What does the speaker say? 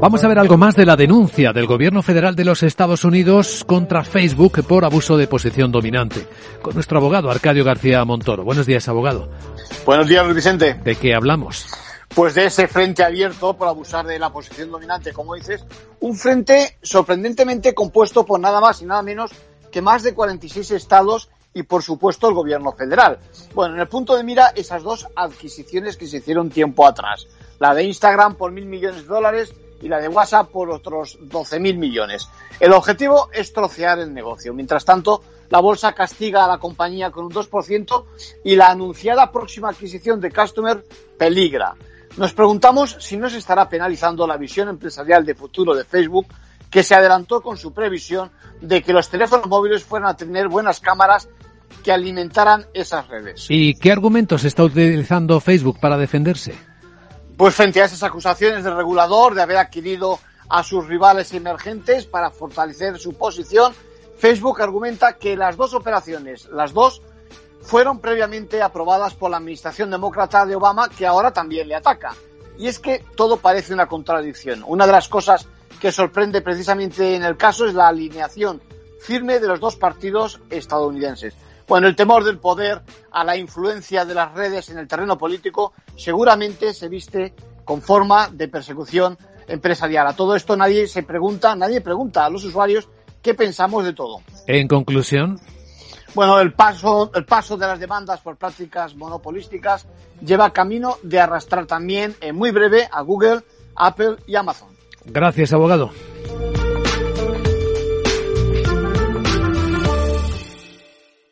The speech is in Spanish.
Vamos a ver algo más de la denuncia del gobierno federal de los Estados Unidos contra Facebook por abuso de posición dominante. Con nuestro abogado Arcadio García Montoro. Buenos días, abogado. Buenos días, Luis Vicente. ¿De qué hablamos? Pues de ese frente abierto por abusar de la posición dominante, como dices, un frente sorprendentemente compuesto por nada más y nada menos que más de 46 estados y, por supuesto, el gobierno federal. Bueno, en el punto de mira, esas dos adquisiciones que se hicieron tiempo atrás. La de Instagram por mil millones de dólares y la de WhatsApp por otros 12.000 millones. El objetivo es trocear el negocio. Mientras tanto, la bolsa castiga a la compañía con un 2% y la anunciada próxima adquisición de Customer peligra. Nos preguntamos si no se estará penalizando la visión empresarial de futuro de Facebook, que se adelantó con su previsión de que los teléfonos móviles fueran a tener buenas cámaras que alimentaran esas redes. ¿Y qué argumentos está utilizando Facebook para defenderse? Pues frente a esas acusaciones del regulador de haber adquirido a sus rivales emergentes para fortalecer su posición, Facebook argumenta que las dos operaciones, las dos, fueron previamente aprobadas por la administración demócrata de Obama, que ahora también le ataca. Y es que todo parece una contradicción. Una de las cosas que sorprende precisamente en el caso es la alineación firme de los dos partidos estadounidenses. Bueno, el temor del poder a la influencia de las redes en el terreno político seguramente se viste con forma de persecución empresarial. A todo esto nadie se pregunta, nadie pregunta a los usuarios qué pensamos de todo. En conclusión. Bueno, el paso, el paso de las demandas por prácticas monopolísticas lleva camino de arrastrar también en muy breve a Google, Apple y Amazon. Gracias, abogado.